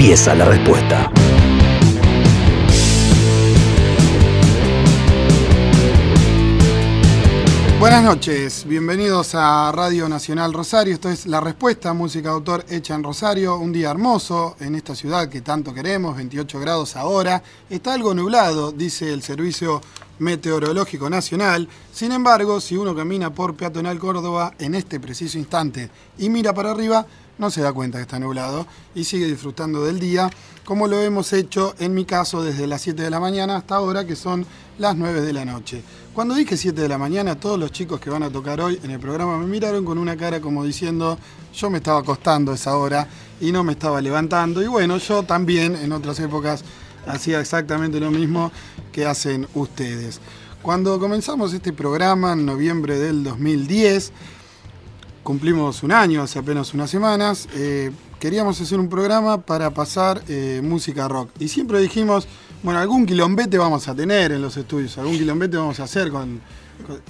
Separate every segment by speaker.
Speaker 1: empieza la respuesta.
Speaker 2: Buenas noches, bienvenidos a Radio Nacional Rosario. Esto es La Respuesta, música de autor hecha en Rosario. Un día hermoso en esta ciudad que tanto queremos, 28 grados ahora. Está algo nublado, dice el Servicio Meteorológico Nacional. Sin embargo, si uno camina por Peatonal Córdoba en este preciso instante y mira para arriba, no se da cuenta que está nublado y sigue disfrutando del día, como lo hemos hecho en mi caso desde las 7 de la mañana hasta ahora, que son las 9 de la noche. Cuando dije 7 de la mañana, todos los chicos que van a tocar hoy en el programa me miraron con una cara como diciendo, yo me estaba acostando esa hora y no me estaba levantando. Y bueno, yo también en otras épocas hacía exactamente lo mismo que hacen ustedes. Cuando comenzamos este programa en noviembre del 2010, cumplimos un año, hace apenas unas semanas, eh, queríamos hacer un programa para pasar eh, música rock. Y siempre dijimos, bueno, algún quilombete vamos a tener en los estudios, algún quilombete vamos a hacer con...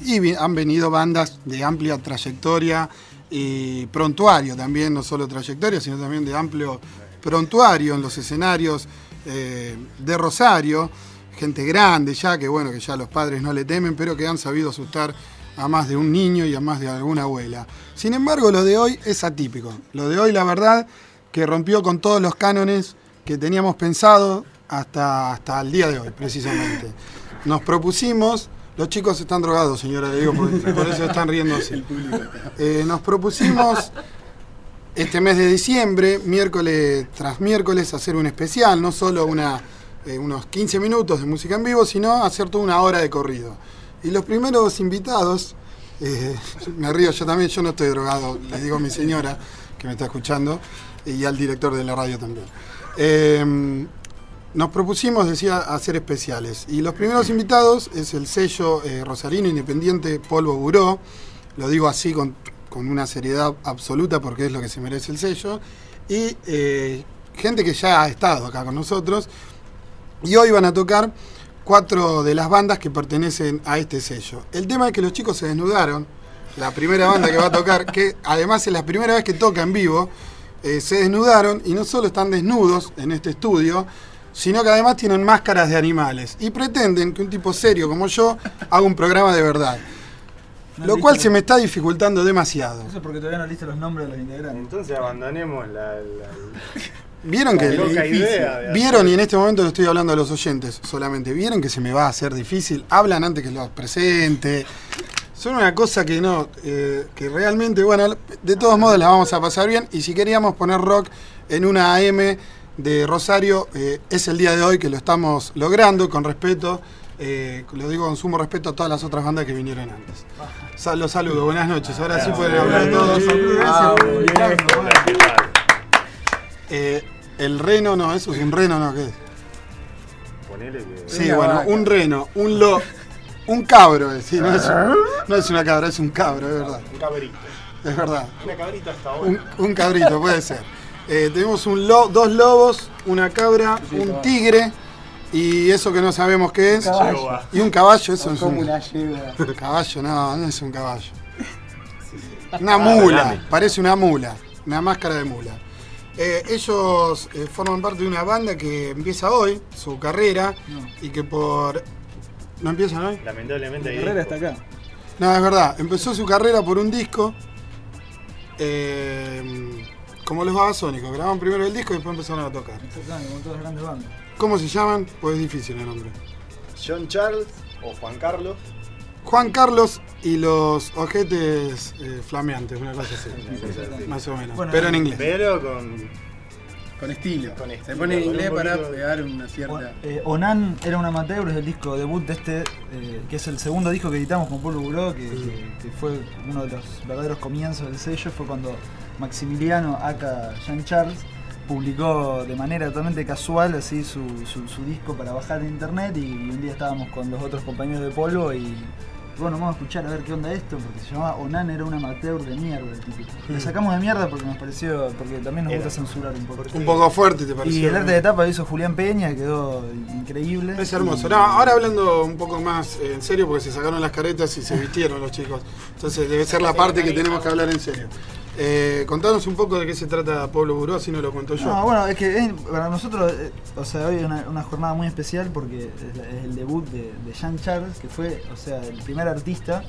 Speaker 2: y han venido bandas de amplia trayectoria y prontuario también, no solo trayectoria, sino también de amplio prontuario en los escenarios eh, de Rosario. Gente grande ya, que bueno, que ya los padres no le temen, pero que han sabido asustar a más de un niño y a más de alguna abuela. Sin embargo, lo de hoy es atípico. Lo de hoy, la verdad, que rompió con todos los cánones que teníamos pensado hasta, hasta el día de hoy, precisamente. Nos propusimos, los chicos están drogados, señora, le por, eso están riendo así. Eh, nos propusimos este mes de diciembre, miércoles tras miércoles, hacer un especial, no solo una, eh, unos 15 minutos de música en vivo, sino hacer toda una hora de corrido. Y los primeros invitados, eh, me río yo también, yo no estoy drogado, le digo a mi señora que me está escuchando y al director de la radio también. Eh, nos propusimos, decía, hacer especiales. Y los primeros invitados es el sello eh, Rosarino Independiente Polvo Buró. Lo digo así con, con una seriedad absoluta porque es lo que se merece el sello. Y eh, gente que ya ha estado acá con nosotros. Y hoy van a tocar cuatro de las bandas que pertenecen a este sello. El tema es que los chicos se desnudaron. La primera banda que va a tocar, que además es la primera vez que toca en vivo, eh, se desnudaron y no solo están desnudos en este estudio, sino que además tienen máscaras de animales y pretenden que un tipo serio como yo haga un programa de verdad.
Speaker 3: No
Speaker 2: Lo cual se me está dificultando demasiado.
Speaker 3: Eso es porque todavía no liste los nombres de los integrantes.
Speaker 4: Entonces abandonemos la. la-
Speaker 2: Vieron que
Speaker 4: idea de
Speaker 2: vieron y en este momento le estoy hablando a los oyentes solamente. Vieron que se me va a hacer difícil. Hablan antes que los presente. Son una cosa que no, eh, que realmente, bueno, de todos modos la vamos a pasar bien. Y si queríamos poner rock en una AM de Rosario, eh, es el día de hoy que lo estamos logrando con respeto. eh, lo digo con sumo respeto a todas las otras bandas que vinieron antes. Sal- los saludo, buenas noches. Ahora sí pueden hablar todos.
Speaker 3: Ah.
Speaker 2: Eh, el reno, no, eso es un reno, no, ¿qué es?
Speaker 4: Ponele que.
Speaker 2: Sí,
Speaker 3: Una
Speaker 2: bueno,
Speaker 3: vaca.
Speaker 2: un reno, un lo, un cabro, es, sí, no, es, no es una cabra, es un cabro, es verdad,
Speaker 4: Un cabrito.
Speaker 2: es verdad.
Speaker 4: Una cabrita hasta ahora.
Speaker 2: Un, un cabrito, puede ser. Eh, tenemos un lo- dos lobos, una cabra, un tigre y eso que no sabemos qué es.
Speaker 4: Caballo.
Speaker 2: Y un caballo, eso es
Speaker 3: Como
Speaker 2: un
Speaker 3: una lleva.
Speaker 2: caballo, no, no es un caballo. Una mula, parece una mula, una máscara de mula. Eh, ellos eh, forman parte de una banda que empieza hoy, su carrera,
Speaker 3: No.
Speaker 2: y que por... ¿No empiezan hoy?
Speaker 4: Lamentablemente
Speaker 3: La carrera está acá.
Speaker 2: No, es verdad. Empezó su carrera por un disco. eh, como los babasónicos. Grababan primero el disco y después empezaron a tocar.
Speaker 3: Está acá, como todas las grandes bandas.
Speaker 2: ¿Cómo se llaman? Pues es difícil el nombre.
Speaker 4: John Charles o Juan Carlos.
Speaker 2: Juan Carlos y los ojetes eh, flameantes, una cosa así. Más o menos.
Speaker 3: Bueno,
Speaker 2: pero en inglés.
Speaker 4: Pero con.
Speaker 5: Con estilo.
Speaker 4: Con
Speaker 5: Se
Speaker 4: estilo,
Speaker 5: pone en inglés para
Speaker 4: poquito-
Speaker 5: pegar una cierta.
Speaker 3: eh, Onan era un amateur, es el disco debut de este, eh, que es el segundo disco que editamos con Pablo Buró, que, que- que fue uno de los verdaderos comienzos del sello, fue cuando Maximiliano, aka Jean Charles, publicó de manera totalmente casual así su, su- su disco para bajar de internet y, un día estábamos con los otros compañeros de Polvo y bueno, vamos a escuchar a ver qué onda esto, porque se llamaba Onan era un amateur de mierda el típico. Le sacamos de mierda porque nos pareció, porque también nos
Speaker 4: Era.
Speaker 3: gusta censurar un poco.
Speaker 2: Un poco fuerte, ¿te
Speaker 3: Y
Speaker 2: pareció?
Speaker 3: el arte de tapa lo hizo Julián Peña, quedó increíble.
Speaker 2: Es hermoso.
Speaker 3: Y-
Speaker 2: No, ahora hablando un poco más eh, en serio, porque se sacaron las caretas y se vistieron los chicos. Entonces debe ser la parte que tenemos que hablar en serio. Eh, contanos un poco de qué se trata Pablo Buró, así no lo cuento yo.
Speaker 3: No, bueno, es que es- para nosotros, eh, o sea, hoy es una, una jornada muy especial porque es, es el debut de, de Jean Charles, que fue, o sea, el primer artista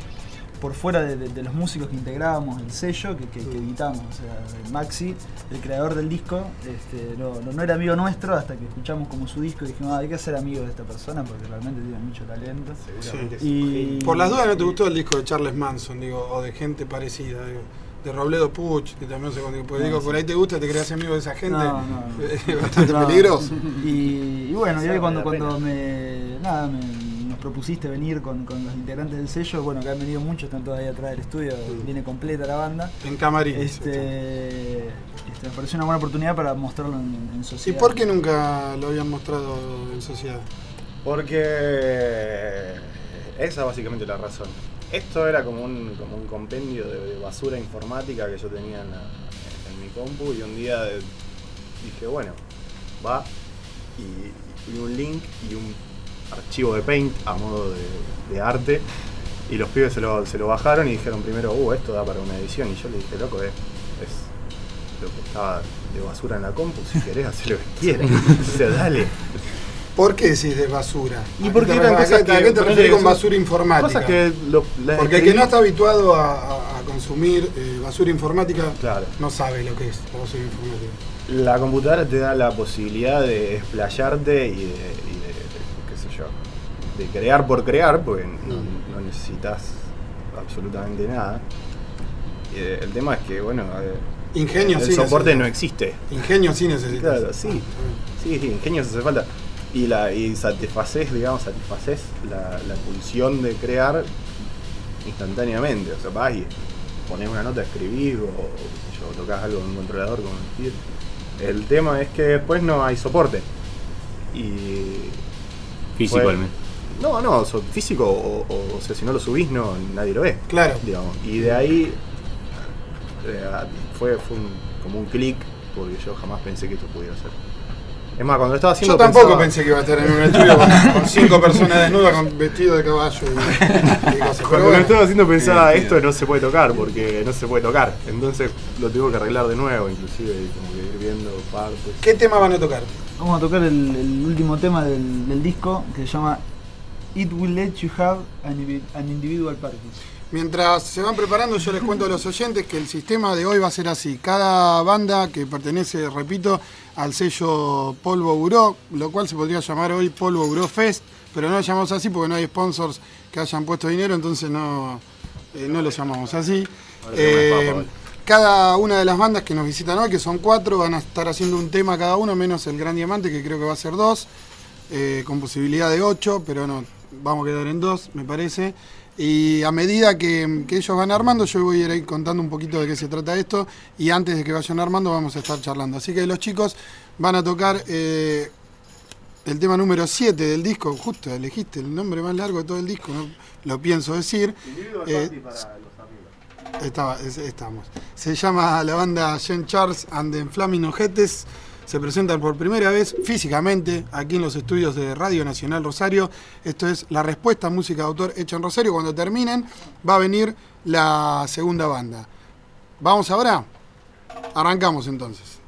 Speaker 3: por fuera de, de- de los músicos que integrábamos el sello que, que, que editamos. O sea, Maxi, el creador del disco, este, no, no- no era amigo nuestro hasta que escuchamos como su disco y dijimos, ah, hay que ser amigos de esta persona porque realmente tiene mucho talento.
Speaker 4: Es
Speaker 3: Y-.
Speaker 2: Por las dudas no te gustó el disco de Charles Manson, digo, o de gente parecida, digo, de Robledo Puch, que también se digo, porque
Speaker 3: No,
Speaker 2: digo,
Speaker 3: sí.
Speaker 2: por ahí te gusta, te creas amigo de esa gente,
Speaker 3: No, no.
Speaker 2: es bastante
Speaker 3: No.
Speaker 2: peligroso.
Speaker 3: Y, y bueno, y
Speaker 4: me
Speaker 3: cuando, cuando me, nada, me- nos propusiste venir con, con los integrantes del sello, bueno, que han venido muchos, están todos ahí atrás del estudio, viene completa la banda.
Speaker 2: En camarín.
Speaker 3: Este, este, me pareció una buena oportunidad para mostrarlo en, en
Speaker 2: ¿Y
Speaker 3: sociedad.
Speaker 2: por qué nunca lo habían mostrado en sociedad?
Speaker 4: Porque esa es básicamente la razón. Esto era como un, como un compendio de, basura informática que yo tenía en, mi compu y un día dije, bueno, va y, y un link y un archivo de Paint a modo de, de arte y los pibes se lo, se lo bajaron y dijeron primero, uh, esto da para una edición y yo le dije, loco, es, es lo que estaba de basura en la compu, si querés hacer lo que quieras, o sea, dale.
Speaker 2: ¿Por qué decís de basura?
Speaker 4: Y
Speaker 2: ¿A
Speaker 4: porque
Speaker 2: qué te-
Speaker 4: eran cosas
Speaker 2: qué- ¿A
Speaker 4: que-
Speaker 2: qué te
Speaker 4: que
Speaker 2: con basura informática?
Speaker 4: Cosas que lo-
Speaker 2: Porque el que no está habituado a, consumir eh, basura informática
Speaker 4: Claro.
Speaker 2: no sabe lo que es la basura informática.
Speaker 4: La computadora te da la posibilidad de explayarte y de, y de- qué sé yo, de crear por crear, porque no, no necesitas absolutamente nada. Eh, el tema es que, bueno, eh,
Speaker 2: Ingenio
Speaker 4: el
Speaker 2: sí
Speaker 4: soporte no existe.
Speaker 2: Ingenio sí necesitas.
Speaker 4: Claro, sí. Sí, sí, ingenios hace falta. Y, la, y satisfaces, digamos, satisfaces la, la pulsión de crear instantáneamente. O sea, vas y pones una nota, escribís o, o tocas algo en un controlador como decir. El tema es que después no hay soporte. Y.
Speaker 1: Físico menos.
Speaker 4: No, no, so- físico, o, o, o sea, si no lo subís, no, nadie lo ve.
Speaker 2: Claro.
Speaker 4: Digamos. Y de ahí eh, fue, fue un- como un clic, porque yo jamás pensé que esto pudiera ser. Es más, cuando lo estaba haciendo.
Speaker 2: Yo tampoco
Speaker 4: pensaba-
Speaker 2: pensé que iba a estar en un estudio con, con cinco personas desnudas con vestido de caballo y, y cosas. Pero
Speaker 4: Cuando lo estaba haciendo pensaba, esto no se puede tocar, porque no se puede tocar. Entonces lo tengo que arreglar de nuevo, inclusive, y como que ir viendo partes.
Speaker 2: ¿qué tema van a tocar?
Speaker 3: Vamos a tocar el, el último tema del, del disco que se llama It Will Let You Have an Individual Party.
Speaker 2: Mientras se van preparando, yo les cuento a los oyentes que el sistema de hoy va a ser así. Cada banda que pertenece, repito, al sello Polvo Buró, lo cual se podría llamar hoy Polvo Buró Fest, pero no lo llamamos así porque no hay sponsors que hayan puesto dinero, entonces no, eh, no lo llamamos así. Eh, cada una de las bandas que nos visitan hoy, que son cuatro, van a estar haciendo un tema cada uno, menos el Gran Diamante, que creo que va a ser dos, eh, con posibilidad de ocho, pero no, vamos a quedar en dos, me parece. Y a medida que, que ellos van armando, yo voy a ir contando un poquito de qué se trata esto, y antes de que vayan armando vamos a estar charlando. Así que los chicos van a tocar eh, el tema número 7 del disco, justo elegiste el nombre más largo de todo el disco, no lo pienso decir. Eh, estaba, es- estamos. Se llama la banda Jean Charles and the Flaming Ojetes. Se presentan por primera vez físicamente aquí en los estudios de Radio Nacional Rosario. Esto es la respuesta a música de autor hecha en Rosario. Cuando terminen va a venir la segunda banda. ¿Vamos ahora? Arrancamos entonces.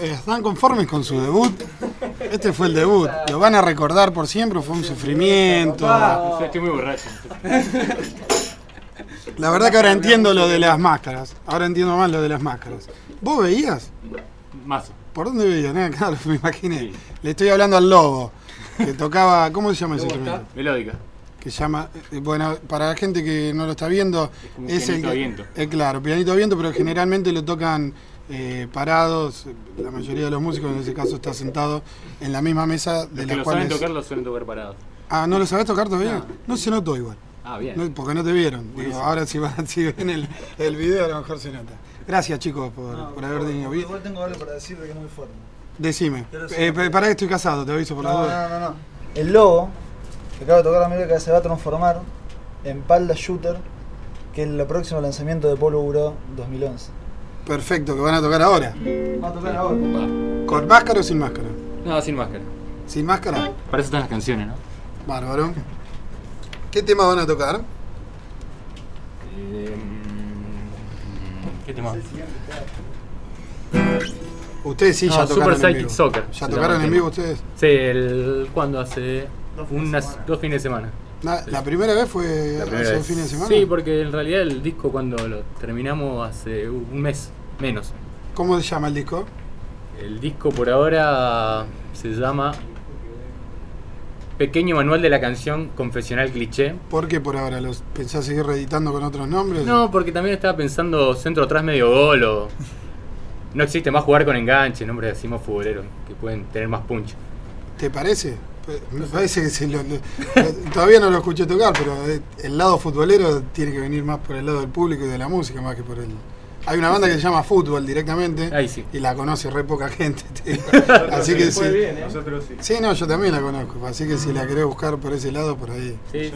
Speaker 2: ¿Están conformes con su debut? Este fue el debut. Lo van a recordar por siempre, fue un sufrimiento.
Speaker 1: Estoy muy borracho.
Speaker 2: La verdad que ahora entiendo lo de las máscaras. Ahora entiendo más lo de las máscaras. ¿Vos veías?
Speaker 1: Mazo.
Speaker 2: ¿Por dónde veías? Nada, claro, me imaginé. Le estoy hablando al lobo, que tocaba, ¿cómo se llama ese instrumento?
Speaker 1: Melódica.
Speaker 2: Que llama, eh, bueno, para la gente que no lo está viendo,
Speaker 1: como un
Speaker 2: es el
Speaker 1: pianito a
Speaker 2: que-
Speaker 1: viento.
Speaker 2: eh, claro, pianito a viento, pero generalmente lo tocan eh, parados. La mayoría de los músicos, en ese caso, está sentado en la misma mesa de
Speaker 1: Los que lo saben tocar lo suelen tocar parados.
Speaker 2: Ah, ¿no lo sabés tocar todavía?
Speaker 1: No.
Speaker 2: No se notó igual.
Speaker 1: Ah, bien.
Speaker 2: No, porque no te vieron. Digo, ahora si, van, si ven el, el video a lo mejor se nota. Gracias chicos por,
Speaker 3: No,
Speaker 2: por haber venido.
Speaker 3: Igual tengo algo para decirle que no me forma.
Speaker 2: Decime. Eh,
Speaker 3: decir-
Speaker 2: pa- pará que estoy casado, te aviso por la
Speaker 3: No,
Speaker 2: duda.
Speaker 3: no, no, no. El logo, que acaba de tocar la melódica, se va a transformar en Palda Shooter, que es el próximo lanzamiento de Polo Buró 2011.
Speaker 2: Perfecto, que van a tocar ahora.
Speaker 3: Va a tocar ahora.
Speaker 1: Va.
Speaker 2: ¿Con máscara o sin máscara?
Speaker 1: No, sin máscara.
Speaker 2: Sin máscara.
Speaker 1: Para eso están las canciones, ¿no?
Speaker 2: Bárbaro. ¿Qué tema van a tocar?
Speaker 1: Eh, ¿Qué tema?
Speaker 2: Ustedes sí
Speaker 1: No,
Speaker 2: ya tocaron
Speaker 1: Super
Speaker 2: en vivo.
Speaker 1: Soccer
Speaker 2: ¿Ya tocaron en vivo ustedes?
Speaker 1: Sí, el. ¿Cuándo? Hace unas dos fines de semana.
Speaker 2: ¿La primera vez fue
Speaker 1: La primera
Speaker 2: hace un
Speaker 1: vez.
Speaker 2: fin de semana?
Speaker 1: Sí, porque en realidad el disco cuando lo terminamos hace un mes menos.
Speaker 2: ¿Cómo se llama el disco?
Speaker 1: El disco por ahora se llama Pequeño Manual de la Canción Confesional Cliché.
Speaker 2: ¿Por qué por ahora? ¿Los pensás seguir reeditando con otros nombres?
Speaker 1: No, porque también estaba pensando centro atrás medio gol o... No existe más jugar con enganche, nombres así más futboleros, que pueden tener más punch.
Speaker 2: ¿Te parece? Me parece que se lo- lo- todavía no lo escuché tocar, pero eh, el lado futbolero tiene que venir más por el lado del público y de la música más que por el... Hay una banda que se llama Fútbol directamente
Speaker 1: Ahí sí.
Speaker 2: y la conoce re poca gente. así que sí.
Speaker 4: Nosotros sí.
Speaker 2: Sí, no, yo también la conozco, así que si la querés buscar por ese lado, por ahí.
Speaker 1: Sí, sí.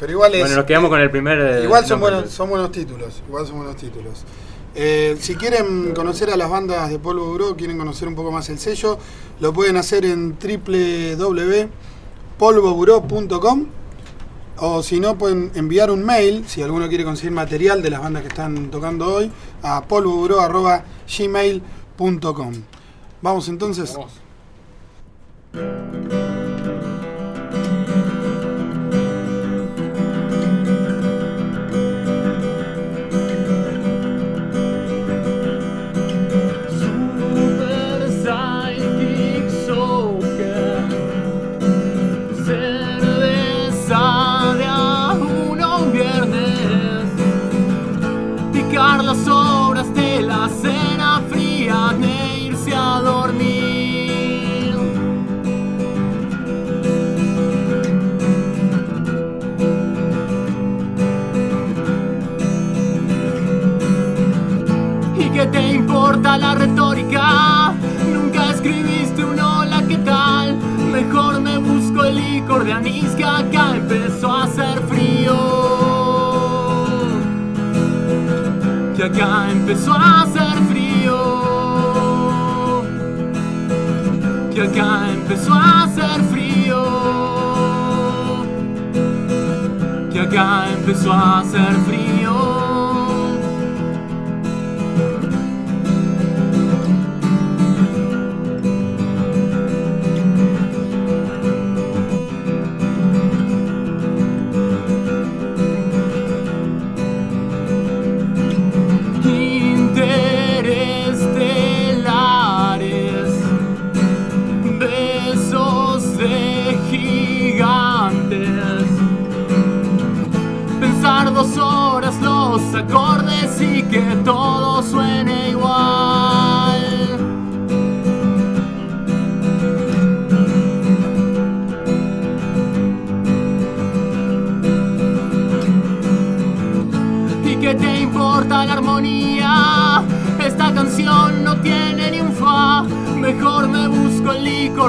Speaker 2: Pero igual es...
Speaker 1: Bueno, nos quedamos con el primer... eh,
Speaker 2: Igual son buenos, son buenos títulos, igual son buenos títulos. Eh, si quieren conocer a las bandas de Polvo Buró, quieren conocer un poco más el sello, lo pueden hacer en www.polvoburó.com o si no pueden enviar un mail, si alguno quiere conseguir material de las bandas que están tocando hoy, a polvoburó.gmail.com. Vamos entonces.
Speaker 1: Empezó a hacer frío. Que acá empezó a hacer frío. Que acá empezó a hacer frío.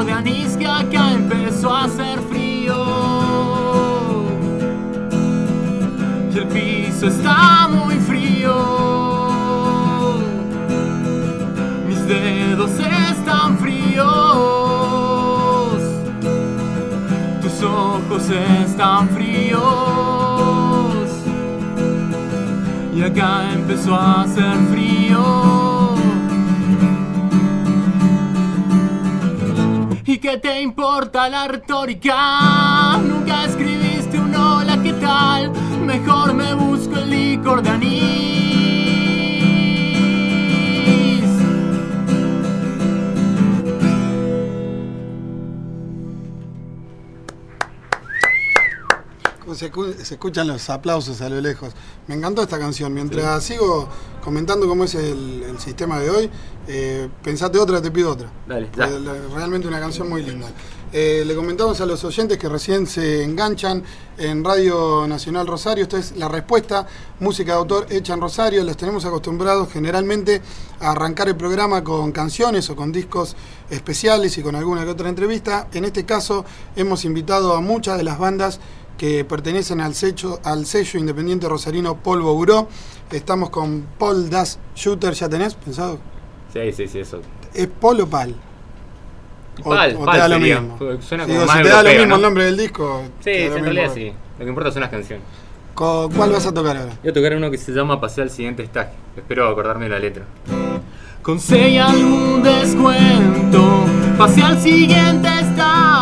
Speaker 1: De que acá empezó a hacer frío. Y el piso está muy frío. Mis dedos están fríos. Tus ojos están fríos. Y acá empezó a hacer frío. Qué te importa la retórica. Nunca escribiste un hola, ¿qué tal? Mejor me busco el licor de anís.
Speaker 2: Se, escu- se escuchan los aplausos a lo lejos. Me encantó esta canción. Mientras sigo comentando cómo es el, el sistema de hoy, eh, pensate otra, te pido otra.
Speaker 1: Dale, ya.
Speaker 2: Eh, Realmente una canción muy linda. Eh, le comentamos a los oyentes que recién se enganchan en Radio Nacional Rosario. Esto es la respuesta, música de autor hecha en Rosario. Los tenemos acostumbrados generalmente a arrancar el programa con canciones o con discos especiales y con alguna que otra entrevista. En este caso hemos invitado a muchas de las bandas que pertenecen al sello, al sello independiente rosarino Polvo Buró. Estamos con Paul Das Shooter, ¿ya tenés pensado?
Speaker 1: Sí, sí, sí, eso.
Speaker 2: ¿Es Paul o Pal? O-
Speaker 1: Pal,
Speaker 2: o te da lo mismo.
Speaker 1: suena
Speaker 2: Digo,
Speaker 1: como más
Speaker 2: si te da lo mismo
Speaker 1: ¿no?
Speaker 2: el nombre del disco.
Speaker 1: Sí, en realidad sí. Lo que importa son las canciones.
Speaker 2: ¿Cuál vas a tocar ahora?
Speaker 1: Voy a tocar uno que se llama Pasé al siguiente estaje. Espero acordarme de la letra. Conseguí algún descuento, pasé al siguiente estaje,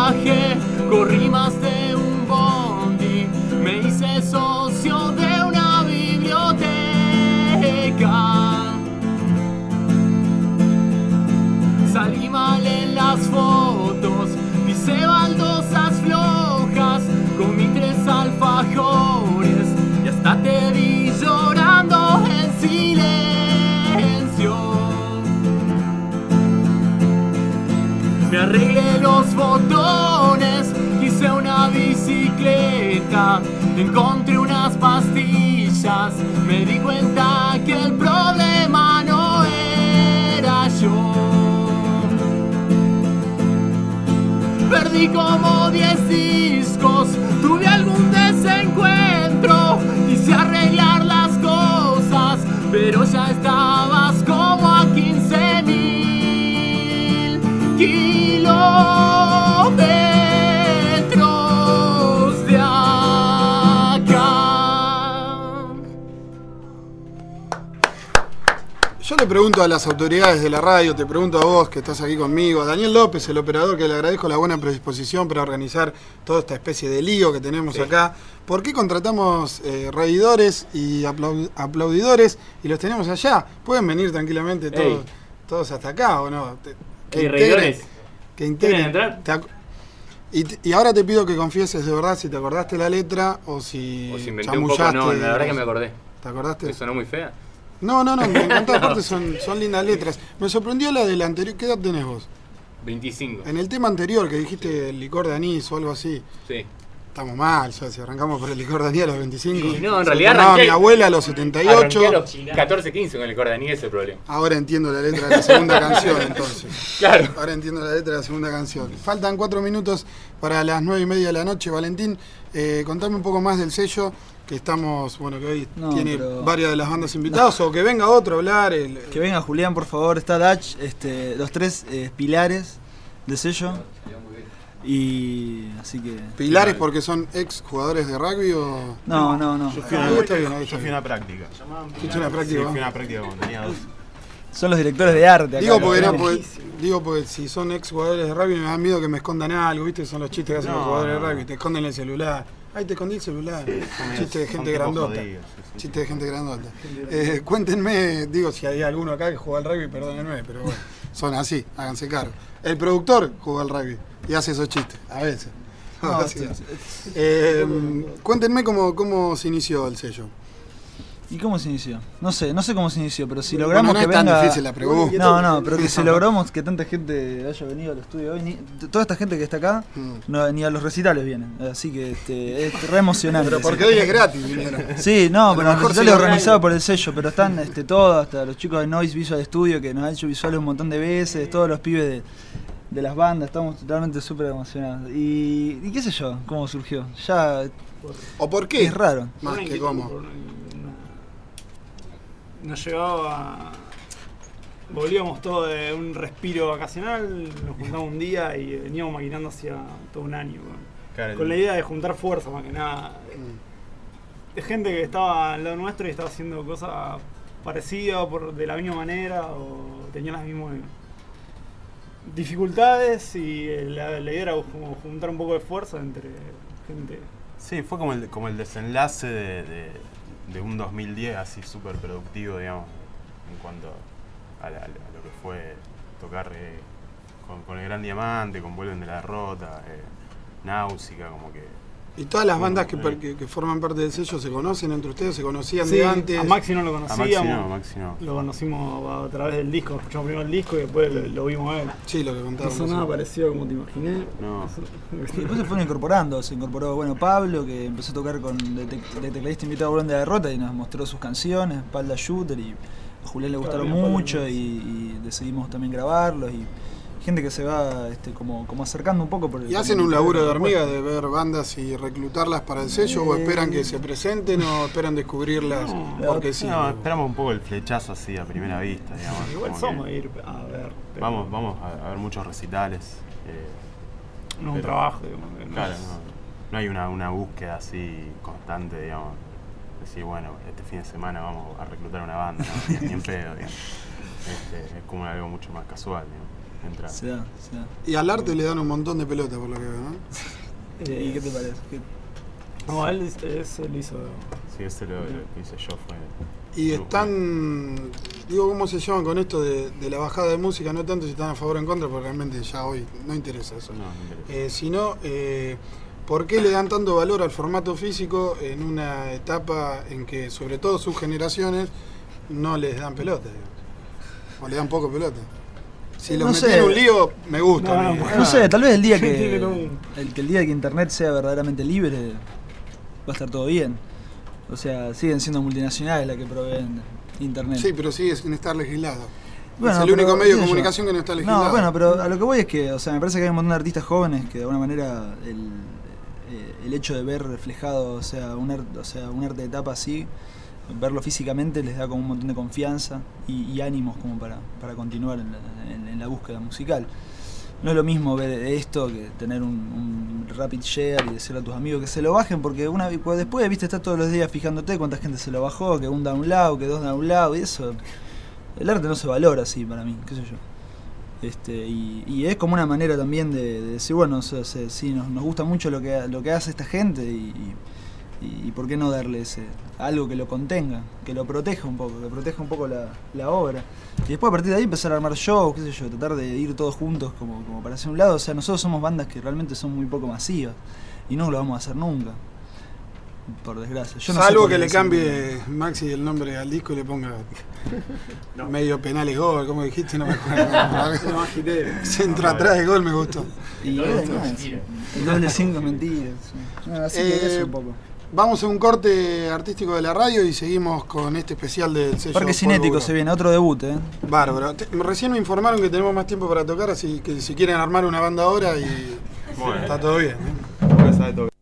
Speaker 1: los botones, hice una bicicleta, encontré unas pastillas, me di cuenta que el problema no era yo. Perdí como 10 discos, tuve algún desencuentro, quise arreglar las cosas, pero ya
Speaker 2: Le pregunto a las autoridades de la radio, te pregunto a vos que estás aquí conmigo, a Daniel López, el operador, que le agradezco la buena predisposición para organizar toda esta especie de lío que tenemos acá. ¿Por qué contratamos eh, reidores y aplau- aplaudidores y los tenemos allá? Pueden venir tranquilamente todos,
Speaker 1: Ey.
Speaker 2: todos hasta acá, ¿o no? Te- que
Speaker 1: Ey,
Speaker 2: integren-
Speaker 1: reidores.
Speaker 2: Que integren.
Speaker 1: ¿Quieren entrar?
Speaker 2: Te y, te- y ahora te pido que confieses de verdad si te acordaste la letra o si,
Speaker 1: O si inventé un poco, no, la verdad que me acordé.
Speaker 2: ¿Te acordaste?
Speaker 1: ¿Me sonó muy fea?
Speaker 2: No, no, no, me encantó, aparte son, son lindas letras. Me sorprendió la del anterior, ¿qué edad tenés vos?
Speaker 1: 25.
Speaker 2: En el tema anterior que dijiste el licor de anís o algo así,
Speaker 1: Sí.
Speaker 2: Estamos mal, ya si arrancamos por el licor de anís a los 25.
Speaker 1: Y no, en realidad arranqué-
Speaker 2: mi abuela a los 78.
Speaker 1: Arranqué a los 14, 15 con el cordaní, ese es el problema.
Speaker 2: Ahora entiendo la letra de la segunda canción, entonces.
Speaker 1: Claro.
Speaker 2: Ahora entiendo la letra de la segunda canción. Faltan cuatro minutos para las nueve y media de la noche. Valentín, eh, contame un poco más del sello, que estamos, bueno, que hoy
Speaker 3: No,
Speaker 2: tiene
Speaker 3: pero-
Speaker 2: varias de las bandas invitadas, o que venga otro a hablar. el-
Speaker 3: Que venga Julián, por favor, está Dutch, este, los tres eh, pilares de sello. Y así que.
Speaker 2: ¿Pilares porque son ex jugadores de rugby o.?
Speaker 3: No, no, no.
Speaker 6: Yo fui,
Speaker 2: Ah,
Speaker 6: a,
Speaker 2: está bien,
Speaker 6: yo fui una práctica.
Speaker 2: Una
Speaker 6: Sí,
Speaker 2: práctica.
Speaker 6: fui una práctica cuando tenía dos.
Speaker 3: Son los directores de arte. acá,
Speaker 2: Digo porque, no,
Speaker 3: tres.
Speaker 2: porque- digo porque si son ex jugadores de rugby me da miedo que me escondan algo, ¿viste? Son los chistes que hacen los
Speaker 6: No,
Speaker 2: jugadores de rugby, te esconden el celular. Ay, te escondí el celular. Chiste de gente grandota.
Speaker 6: jodidos, sí, sí.
Speaker 2: Chiste de gente grandota. Eh, cuéntenme, digo, si hay alguno acá que juega al rugby, perdónenme, pero bueno, son así, háganse cargo. El productor juega al rugby y hace esos chistes, a veces.
Speaker 3: No, sí.
Speaker 2: Eh, cuéntenme cómo, cómo se inició el sello.
Speaker 3: ¿Y cómo se inició? No sé, no sé cómo se inició, pero si
Speaker 2: Bueno,
Speaker 3: logramos
Speaker 2: no
Speaker 3: que
Speaker 2: es tan
Speaker 3: venga.
Speaker 2: difícil la pregunta.
Speaker 3: No, no, pero que si logramos que tanta gente haya venido al estudio hoy, ni- toda esta gente que está acá,
Speaker 2: Mm.
Speaker 3: no, ni a los recitales vienen. Así que este, es re emocionante.
Speaker 2: Pero porque hoy es gratis, vinieron.
Speaker 3: Sí, no,
Speaker 2: A
Speaker 3: pero
Speaker 2: lo
Speaker 3: los recitales organizados por el sello, pero están este, todos, hasta los chicos de Noise Visual Studio que nos han hecho visuales un montón de veces, todos los pibes de, de las bandas, estamos totalmente súper emocionados. Y, y qué sé yo, cómo surgió. Ya
Speaker 2: ¿O por qué?
Speaker 3: es raro.
Speaker 2: Más que cómo.
Speaker 7: Nos llevaba. Volvíamos todos de un respiro vacacional, nos juntamos un día y veníamos maquinando hacia todo un año. con-
Speaker 6: Claro,
Speaker 7: Con la idea de juntar fuerza más que nada. De gente que estaba al lado nuestro y estaba haciendo cosas parecidas por, de la misma manera o tenían las mismas dificultades y eh, la, la idea era juntar un poco de fuerza entre gente.
Speaker 6: Sí, fue como el, como el desenlace de, de- un 2010 así súper productivo, digamos, en cuanto a, lo que fue tocar eh, con, con el Gran Diamante, con Vuelven de la Derrota, eh, Náusica, como que...
Speaker 2: ¿Y todas las bandas que, que- que forman parte del sello se conocen entre ustedes? ¿Se conocían
Speaker 7: Sí,
Speaker 2: de antes?
Speaker 7: a Maxi no lo
Speaker 6: A Maxi
Speaker 7: conocíamos.
Speaker 6: no, Maxi no.
Speaker 7: Lo conocimos a través del disco, escuchamos primero el disco y después lo, lo vimos a él.
Speaker 2: Sí, lo que
Speaker 7: No
Speaker 2: contaron.
Speaker 7: sonaba
Speaker 2: recién.
Speaker 7: parecido como te imaginé.
Speaker 6: No.
Speaker 3: Y después se fueron incorporando, se incorporó bueno Pablo que empezó a tocar con de, tec- de tecladista invitado a Volón de la Derrota y nos mostró sus canciones, Palda Shooter y a Julián le gustaron
Speaker 7: Claro,
Speaker 3: mucho y, y decidimos también grabarlos y gente que se va este, como, como acercando un poco por el
Speaker 2: ¿Y hacen un laburo de hormiga de ver bandas y reclutarlas para el sello o esperan que se presenten o esperan descubrirlas?
Speaker 7: No,
Speaker 2: porque sí.
Speaker 6: No, esperamos un poco el flechazo así a primera vista, digamos.
Speaker 7: Igual somos ir a ver. pero
Speaker 6: Vamos, vamos a, a ver muchos recitales. eh,
Speaker 7: No es un trabajo, digamos. no
Speaker 6: Claro,
Speaker 7: es-
Speaker 6: no, no hay una, una búsqueda así constante, digamos. Decir, bueno, este fin de semana vamos a reclutar una banda, ¿no? ni, ni en pedo, digamos. Este, es como algo mucho más casual, digamos.
Speaker 3: Se da, se da.
Speaker 2: Y al arte le dan un montón de pelota por lo que veo, ¿no?
Speaker 3: ¿Y qué te parece? ¿Qué-
Speaker 7: No, él, es- ese lo hizo.
Speaker 6: Sí, ese lo, lo que hice yo fue.
Speaker 2: Y están, digo, ¿cómo se llaman con esto de, de la bajada de música? No tanto si están a favor o en contra, porque realmente ya hoy no interesa eso.
Speaker 6: No, no interesa.
Speaker 2: Eh, sino, eh, ¿por qué le dan tanto valor al formato físico en una etapa en que, sobre todo sus generaciones, no les dan pelota? digamos? O le dan poco pelota. Si los
Speaker 3: No sé.
Speaker 2: en un lío, me gusta.
Speaker 7: No,
Speaker 2: a mí.
Speaker 7: no,
Speaker 3: No sé, tal vez el día que el, que el día que internet sea verdaderamente libre va a estar todo bien. O sea, siguen siendo multinacionales las que proveen internet.
Speaker 2: Sí, pero sigue sin estar legislado.
Speaker 3: Bueno,
Speaker 2: es el
Speaker 3: pero,
Speaker 2: único medio de
Speaker 3: yo.
Speaker 2: comunicación que no está legislado.
Speaker 3: No, bueno, pero a lo que voy es que, o sea, me parece que hay un montón de artistas jóvenes que de alguna manera el, eh, el hecho de ver reflejado, o sea, un, ar- o sea, un arte de etapa así, verlo físicamente les da como un montón de confianza y, ánimos como para, para continuar en la, búsqueda musical. No es lo mismo ver esto que tener un, un rapid share y decirle a tus amigos que se lo bajen, porque una pues después, viste, estás todos los días fijándote cuánta gente se lo bajó, que un download, que dos download, y eso. El arte no se valora así para mí, qué sé yo. Este, y, es como una manera también de, de decir, bueno, se- sí, nos, gusta mucho lo que, lo que hace esta gente y, y por qué no darle ese, algo que lo contenga, que lo proteja un poco, que proteja un poco la, la obra. Y después a partir de ahí empezar a armar shows, qué sé yo, tratar de ir todos juntos como, como para hacer un lado. O sea, nosotros somos bandas que realmente son muy poco masivas y no lo vamos a hacer nunca. Por desgracia. Yo no
Speaker 2: Salvo que le cambie Maxi el nombre al disco y le ponga medio penales gol, como dijiste, no me acuerdo. Centro atrás de gol me gustó.
Speaker 3: Y
Speaker 1: doble
Speaker 3: bueno,
Speaker 1: cinco
Speaker 3: no,
Speaker 1: mentiras.
Speaker 3: el doble cinco mentiras. sí. No, así que
Speaker 2: Eh,
Speaker 3: eso un poco.
Speaker 2: Vamos a un corte artístico de la radio y seguimos con este especial del sello.
Speaker 3: Parque Cinético se viene, otro debut, ¿eh?
Speaker 2: Bárbaro. Te- recién me informaron que tenemos más tiempo para tocar, así que si quieren armar una banda ahora y
Speaker 6: Bueno.
Speaker 2: está todo bien. ¿eh?